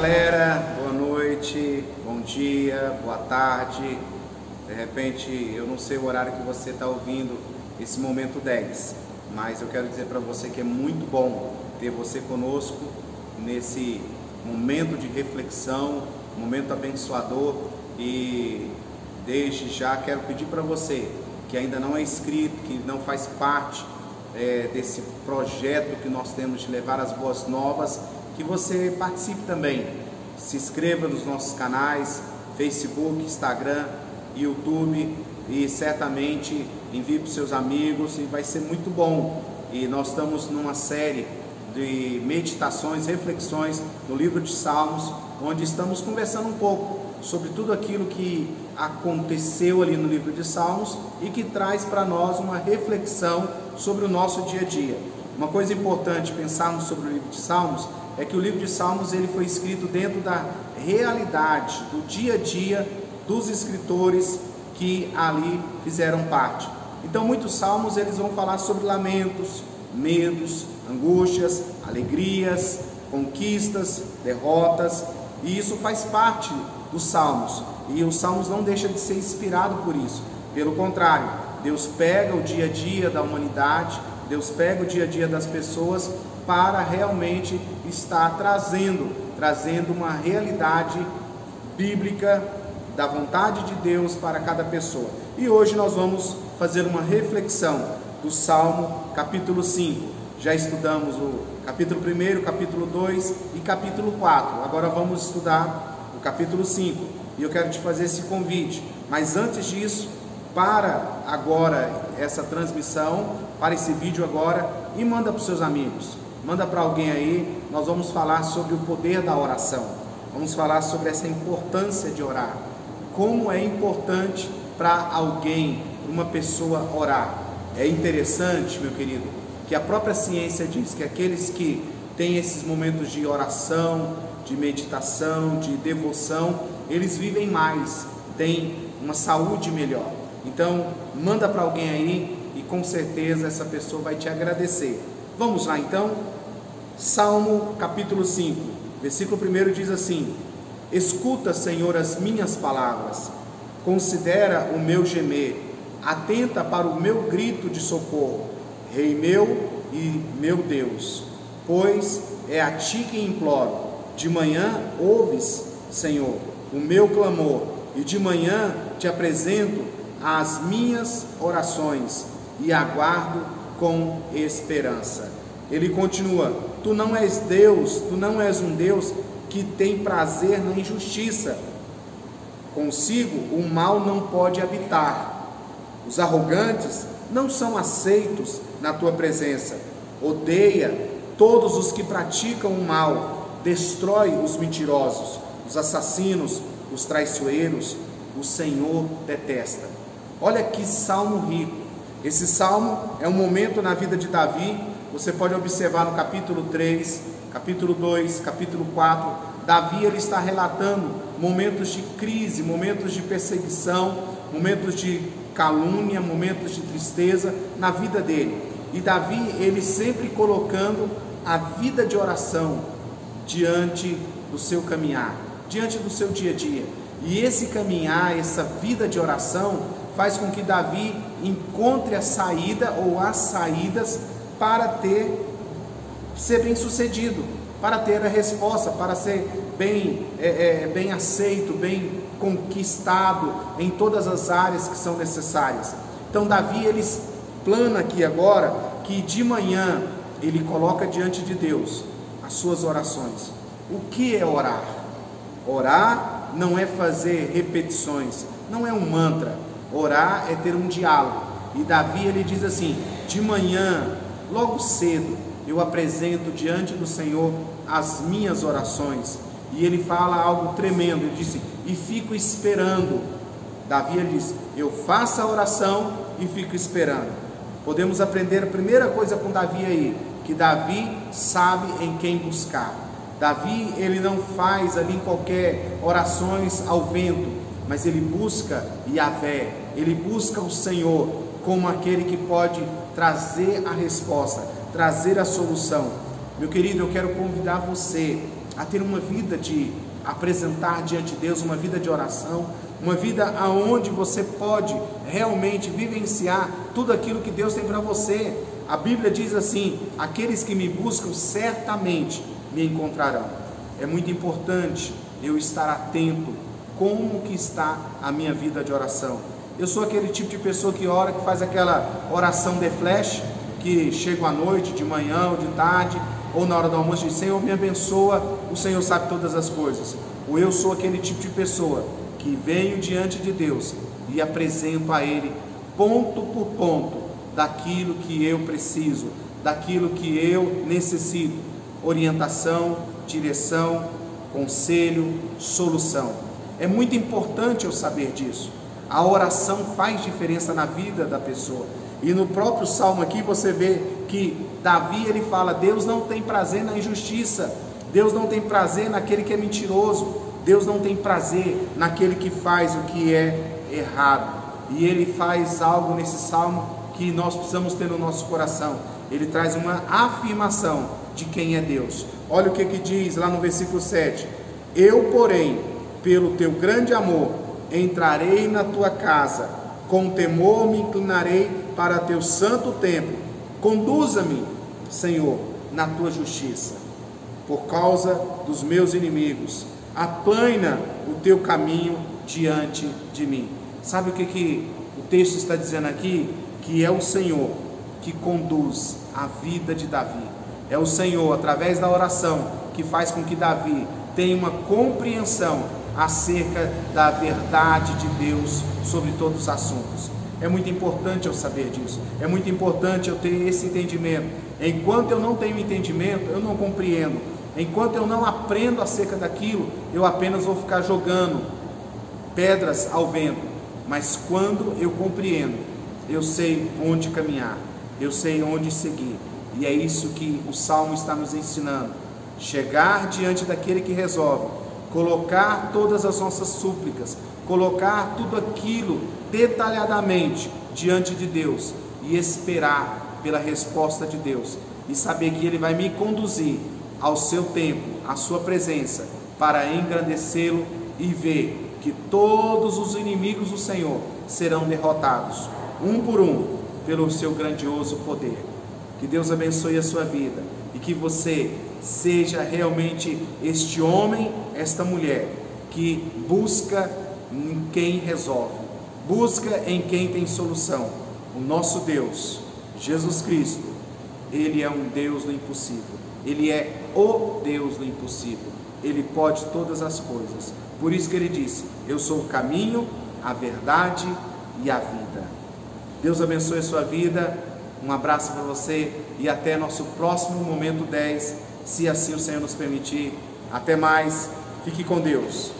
galera, boa noite, bom dia, boa tarde. De repente, eu não sei o horário que você está ouvindo esse momento 10, mas eu quero dizer para você que é muito bom ter você conosco nesse momento de reflexão, momento abençoador e desde já quero pedir para você que ainda não é inscrito, que não faz parte é, desse projeto que nós temos de levar as boas novas, que você participe também. Se inscreva nos nossos canais, Facebook, Instagram, YouTube e certamente envie para os seus amigos e vai ser muito bom. E nós estamos numa série de meditações, reflexões no livro de Salmos, onde estamos conversando um pouco sobre tudo aquilo que aconteceu ali no livro de Salmos e que traz para nós uma reflexão sobre o nosso dia a dia. Uma coisa importante pensarmos sobre o livro de Salmos é que o livro de Salmos ele foi escrito dentro da realidade do dia a dia dos escritores que ali fizeram parte. Então muitos salmos eles vão falar sobre lamentos, medos, angústias, alegrias, conquistas, derrotas, e isso faz parte dos salmos. E os salmos não deixam de ser inspirado por isso. Pelo contrário, Deus pega o dia a dia da humanidade, Deus pega o dia a dia das pessoas para realmente estar trazendo, trazendo uma realidade bíblica da vontade de Deus para cada pessoa. E hoje nós vamos fazer uma reflexão do Salmo capítulo 5. Já estudamos o capítulo 1, capítulo 2 e capítulo 4. Agora vamos estudar o capítulo 5. E eu quero te fazer esse convite. Mas antes disso, para agora essa transmissão, para esse vídeo agora e manda para os seus amigos. Manda para alguém aí. Nós vamos falar sobre o poder da oração. Vamos falar sobre essa importância de orar. Como é importante para alguém, uma pessoa orar. É interessante, meu querido, que a própria ciência diz que aqueles que têm esses momentos de oração, de meditação, de devoção, eles vivem mais, têm uma saúde melhor. Então, manda para alguém aí e com certeza essa pessoa vai te agradecer. Vamos lá então? Salmo capítulo 5, versículo 1 diz assim: Escuta, Senhor, as minhas palavras, considera o meu gemer, atenta para o meu grito de socorro, Rei meu e meu Deus, pois é a ti que imploro de manhã ouves, Senhor, o meu clamor, e de manhã te apresento as minhas orações e aguardo com esperança. Ele continua: Tu não és Deus, tu não és um Deus que tem prazer na injustiça. Consigo o mal não pode habitar. Os arrogantes não são aceitos na tua presença. Odeia todos os que praticam o mal destrói os mentirosos, os assassinos, os traiçoeiros, o Senhor detesta. Olha que salmo rico. Esse salmo é um momento na vida de Davi, você pode observar no capítulo 3, capítulo 2, capítulo 4, Davi ele está relatando momentos de crise, momentos de perseguição, momentos de calúnia, momentos de tristeza na vida dele. E Davi ele sempre colocando a vida de oração, diante do seu caminhar, diante do seu dia a dia. E esse caminhar, essa vida de oração, faz com que Davi encontre a saída ou as saídas para ter ser bem sucedido, para ter a resposta, para ser bem, é, é, bem aceito, bem conquistado em todas as áreas que são necessárias. Então Davi ele plana aqui agora que de manhã ele coloca diante de Deus as suas orações. O que é orar? Orar não é fazer repetições, não é um mantra. Orar é ter um diálogo. E Davi ele diz assim: de manhã, logo cedo, eu apresento diante do Senhor as minhas orações. E ele fala algo tremendo, ele disse: "E fico esperando". Davi ele diz: "Eu faço a oração e fico esperando". Podemos aprender a primeira coisa com Davi aí, que Davi sabe em quem buscar. Davi, ele não faz ali qualquer orações ao vento, mas ele busca Yahvé, ele busca o Senhor como aquele que pode trazer a resposta, trazer a solução. Meu querido, eu quero convidar você a ter uma vida de apresentar diante de Deus, uma vida de oração, uma vida aonde você pode realmente vivenciar tudo aquilo que Deus tem para você. A Bíblia diz assim: aqueles que me buscam certamente me encontrarão. É muito importante eu estar atento como que está a minha vida de oração. Eu sou aquele tipo de pessoa que ora, que faz aquela oração de flash, que chega à noite, de manhã ou de tarde, ou na hora do almoço diz, Senhor me abençoa, o Senhor sabe todas as coisas. Ou eu sou aquele tipo de pessoa que venho diante de Deus e apresento a Ele ponto por ponto daquilo que eu preciso, daquilo que eu necessito, orientação, direção, conselho, solução. É muito importante eu saber disso. A oração faz diferença na vida da pessoa. E no próprio salmo aqui você vê que Davi ele fala: Deus não tem prazer na injustiça, Deus não tem prazer naquele que é mentiroso, Deus não tem prazer naquele que faz o que é errado. E ele faz algo nesse salmo que nós precisamos ter no nosso coração. Ele traz uma afirmação de quem é Deus. Olha o que, que diz lá no versículo 7: Eu, porém, pelo teu grande amor, entrarei na tua casa, com temor me inclinarei para teu santo templo. Conduza-me, Senhor, na tua justiça, por causa dos meus inimigos. Aplana o teu caminho diante de mim. Sabe o que, que o texto está dizendo aqui? Que é o Senhor que conduz a vida de Davi. É o Senhor, através da oração, que faz com que Davi tenha uma compreensão acerca da verdade de Deus sobre todos os assuntos. É muito importante eu saber disso. É muito importante eu ter esse entendimento. Enquanto eu não tenho entendimento, eu não compreendo. Enquanto eu não aprendo acerca daquilo, eu apenas vou ficar jogando pedras ao vento. Mas quando eu compreendo, eu sei onde caminhar, eu sei onde seguir. E é isso que o Salmo está nos ensinando. Chegar diante daquele que resolve colocar todas as nossas súplicas, colocar tudo aquilo detalhadamente diante de Deus e esperar pela resposta de Deus e saber que Ele vai me conduzir ao seu tempo, à sua presença, para engrandecê-lo e ver que todos os inimigos do Senhor serão derrotados, um por um, pelo seu grandioso poder. Que Deus abençoe a sua vida e que você seja realmente este homem, esta mulher que busca em quem resolve, busca em quem tem solução. O nosso Deus, Jesus Cristo, ele é um Deus do impossível. Ele é o Deus do impossível. Ele pode todas as coisas. Por isso que ele disse: Eu sou o caminho, a verdade e a vida. Deus abençoe a sua vida. Um abraço para você e até nosso próximo momento 10, se assim o Senhor nos permitir. Até mais, fique com Deus.